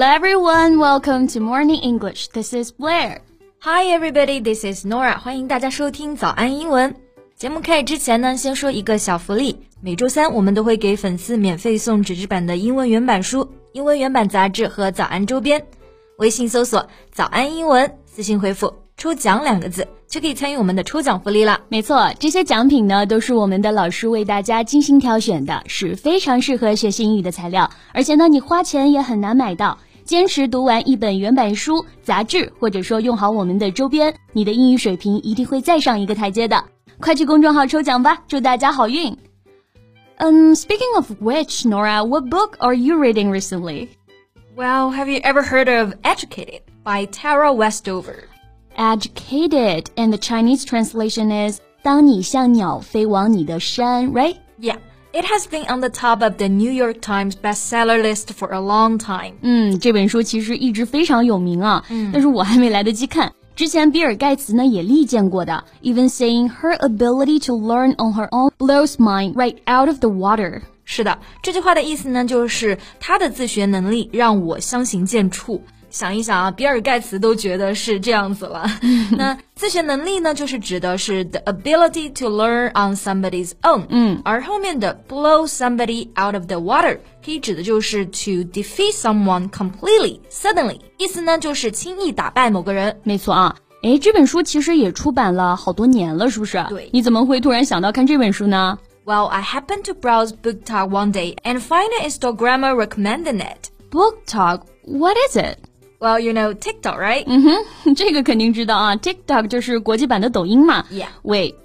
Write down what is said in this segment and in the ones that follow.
Hello everyone, welcome to Morning English. This is Blair. Hi everybody, this is Nora. 欢迎大家收听早安英文。节目开始之前呢，先说一个小福利。每周三我们都会给粉丝免费送纸质版的英文原版书、英文原版杂志和早安周边。微信搜索“早安英文”，私信回复“抽奖”两个字，就可以参与我们的抽奖福利了。没错，这些奖品呢都是我们的老师为大家精心挑选的，是非常适合学习英语的材料。而且呢，你花钱也很难买到。坚持读完一本原版书、杂志，或者说用好我们的周边，你的英语水平一定会再上一个台阶的。快去公众号抽奖吧，祝大家好运！Um, speaking of which, Nora, what book are you reading recently? Well, have you ever heard of Educated by Tara Westover? Educated, and the Chinese translation is 当你像鸟飞往你的山, right? Yeah. It has been on the top of the New York Times bestseller list for a long time. 嗯，这本书其实一直非常有名啊，嗯、但是我还没来得及看。之前比尔盖茨呢也力荐过的，even saying her ability to learn on her own blows mine right out of the water。是的，这句话的意思呢，就是她的自学能力让我相形见绌。 想一想啊，比尔盖茨都觉得是这样子了。那自学能力呢，就是指的是 the ability to learn on somebody's own。嗯，而后面的 blow somebody out of the water 可以指的就是 to defeat someone completely suddenly，意思呢就是轻易打败某个人。没错啊。哎，这本书其实也出版了好多年了，是不是？对。你怎么会突然想到看这本书呢？Well, I happened to browse Book Talk one day and find an Instagrammer recommending it. Book Talk, what is it? Well, you know TikTok, right? 嗯哼，这个肯定知道啊。TikTok 就是国际版的抖音嘛。Yeah. Wait,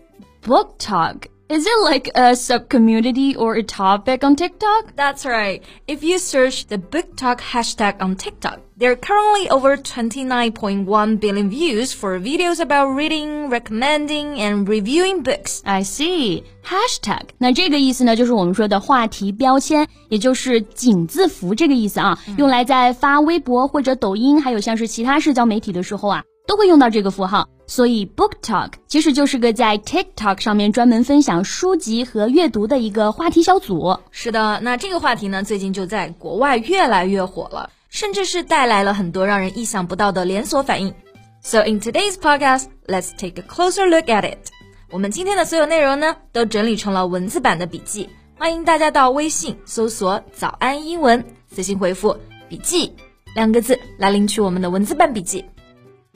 Book Talk is it like a sub-community or a topic on TikTok? That's right. If you search the book talk hashtag on TikTok, there are currently over 29.1 billion views for videos about reading, recommending, and reviewing books. I see. Hashtag 那这个意思呢，就是我们说的话题标签，也就是井字符这个意思啊，用来在发微博或者抖音，还有像是其他社交媒体的时候啊，都会用到这个符号， 所以 Book Talk 其实就是个在 TikTok 上面专门分享书籍和阅读的一个话题小组。是的，那这个话题呢，最近就在国外越来越火了，甚至是带来了很多让人意想不到的连锁反应。So in today's podcast, let's take a closer look at it. 我们今天的所有内容呢，都整理成了文字版的笔记，欢迎大家到微信搜索“早安英文”，私信回复“笔记”两个字来领取我们的文字版笔记。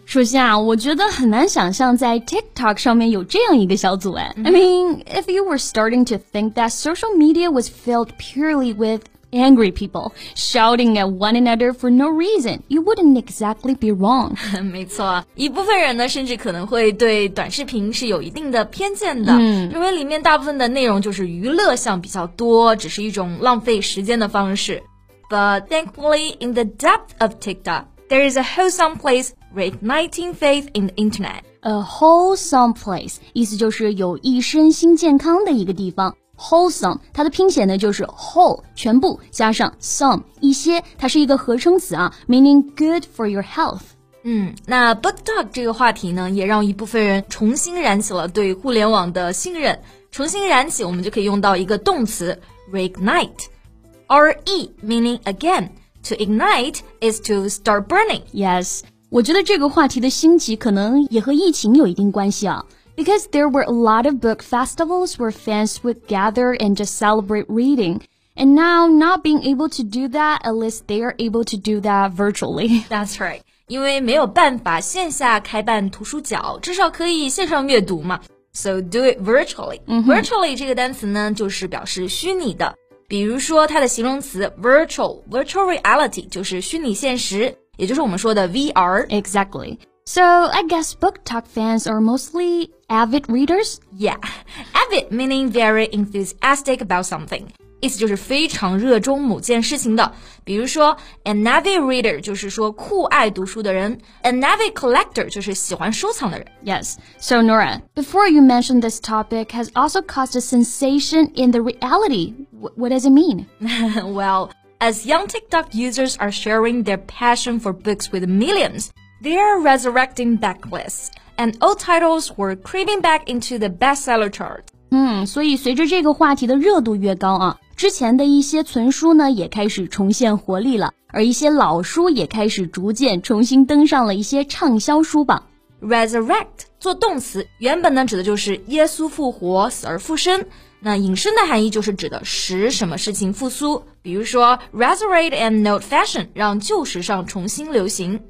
首先啊，我觉得很难想象在 TikTok 上面有这样一个小组哎。I mean, if you were starting to think that social media was filled purely with angry people shouting at one another for no reason, you wouldn't exactly be wrong. 没错，一部分人呢，甚至可能会对短视频是有一定的偏见的，嗯、认为里面大部分的内容就是娱乐项比较多，只是一种浪费时间的方式。But thankfully, in the depth of TikTok, there is a wholesome place reigniting faith in the internet. A wholesome place 意思就是有益身心健康的一个地方。Wholesome，它的拼写呢就是 whole 全部加上 some 一些，它是一个合成词啊，meaning good for your health。嗯，那 book talk 这个话题呢，也让一部分人重新燃起了对互联网的信任。重新燃起，我们就可以用到一个动词 reignite，r e meaning again。 To ignite is to start burning. Yes. 我觉得这个话题的兴起可能也和疫情有一定关系啊。Because there were a lot of book festivals where fans would gather and just celebrate reading. And now, not being able to do that, at least they are able to do that virtually. That's right. 因为没有办法线下开办图书角，至少可以线上阅读嘛。So do it virtually. Virtually 这个单词呢，就是表示虚拟的。 比如说它的形容词 virtual virtual reality 就是虚拟现实，也就是我们说的 VR。 Exactly. So I guess book talk fans are mostly avid readers. Yeah, avid meaning very enthusiastic about something. 意思就是非常热衷某件事情的。比如说，an avid reader 就是说酷爱读书的人，an avid collector 就是喜欢收藏的人。 Yes. So Nora, before you mentioned this topic has also caused a sensation in the reality. W- what does it mean? well, as young TikTok users are sharing their passion for books with millions, they are resurrecting backlists, and old titles were creeping back into the bestseller chart. 嗯，所以随着这个话题的热度越高啊， 之前的一些存书呢也开始重现活力了，而一些老书也开始逐渐重新登上了一些畅销书榜。Resurrect 做动词，原本呢指的就是耶稣复活、死而复生。那引申的含义就是指的使什么事情复苏，比如说 resurrect and note fashion，让旧时尚重新流行。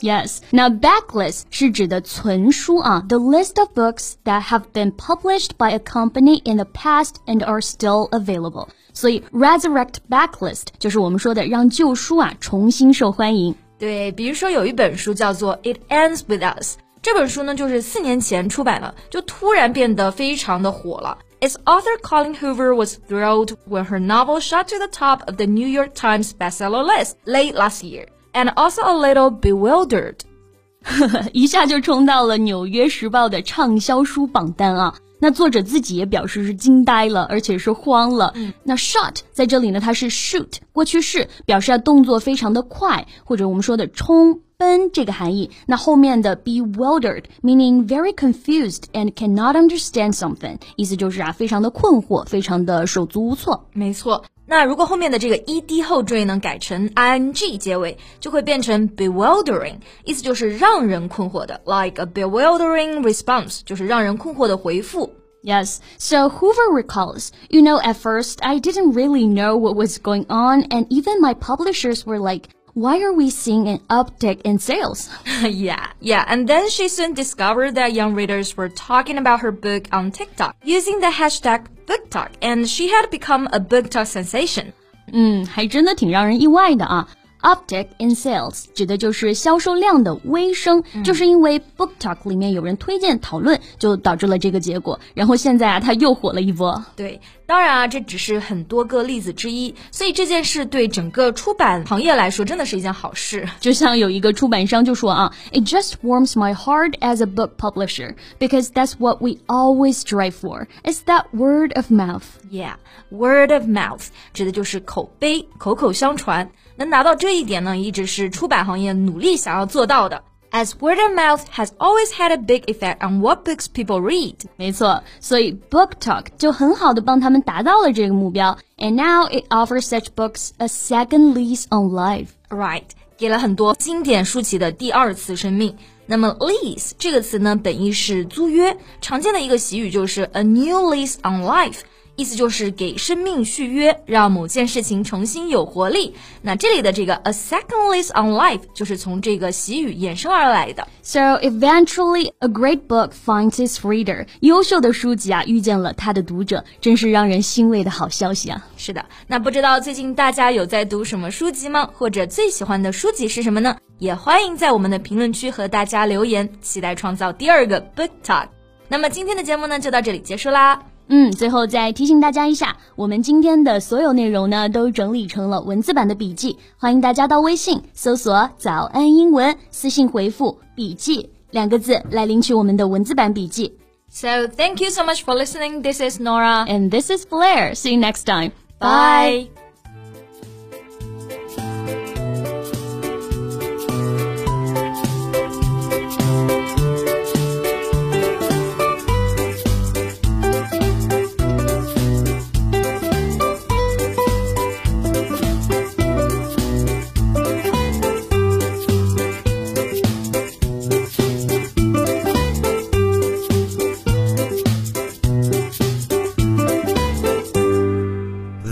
Yes，那 backlist 是指的存书啊，the list of books that have been published by a company in the past and are still available。 所以 resurrect backlist 就是我们说的让旧书啊重新受欢迎。对，比如说有一本书叫做《It Ends With Us》，这本书呢就是四年前出版了，就突然变得非常的火了。Its author Colleen Hoover was thrilled when her novel shot to the top of the New York Times bestseller list late last year, and also a little bewildered. 一下就冲到了《纽约时报》的畅销书榜单啊！那作者自己也表示是惊呆了，而且是慌了。嗯、那 shot 在这里呢，它是 shoot 过去式，表示啊动作非常的快，或者我们说的冲。奔这个含义，那后面的 bewildered，meaning very confused and cannot understand something，意思就是啊，非常的困惑，非常的手足无措。没错，那如果后面的这个 ed 后缀呢改成 ing 结尾，就会变成 bewildering，意思就是让人困惑的，like a bewildering response，就是让人困惑的回复。Yes, so Hoover recalls, you know, at first I didn't really know what was going on, and even my publishers were like, why are we seeing an uptick in sales? yeah, yeah. And then she soon discovered that young readers were talking about her book on TikTok using the hashtag BookTok, and she had become a BookTok sensation. 嗯，还真的挺让人意外的啊。 Uptick in sales 指的就是销售量的微升，嗯、就是因为 Book Talk 里面有人推荐讨论，就导致了这个结果。然后现在啊，它又火了一波。对，当然啊，这只是很多个例子之一，所以这件事对整个出版行业来说真的是一件好事。就像有一个出版商就说啊，It just warms my heart as a book publisher because that's what we always strive for. It's that word of mouth. Yeah, word of mouth 指的就是口碑，口口相传。能达到这一点呢，一直是出版行业努力想要做到的。As word of mouth has always had a big effect on what books people read。没错，所以 Book Talk 就很好的帮他们达到了这个目标。And now it offers such books a second lease on life. Right，给了很多经典书籍的第二次生命。那么 lease 这个词呢，本意是租约，常见的一个习语就是 a new lease on life。 意思就是给生命续约，让某件事情重新有活力。那这里的这个 a second lease on life 就是从这个习语衍生而来的。So eventually, a great book finds its reader。优秀的书籍啊，遇见了它的读者，真是让人欣慰的好消息啊！是的，那不知道最近大家有在读什么书籍吗？或者最喜欢的书籍是什么呢？也欢迎在我们的评论区和大家留言，期待创造第二个 book talk。那么今天的节目呢，就到这里结束啦。嗯，最后再提醒大家一下，我们今天的所有内容呢，都整理成了文字版的笔记，欢迎大家到微信搜索“早安英文”，私信回复“笔记”两个字来领取我们的文字版笔记。So thank you so much for listening. This is Nora, and this is Blair. See you next time. Bye.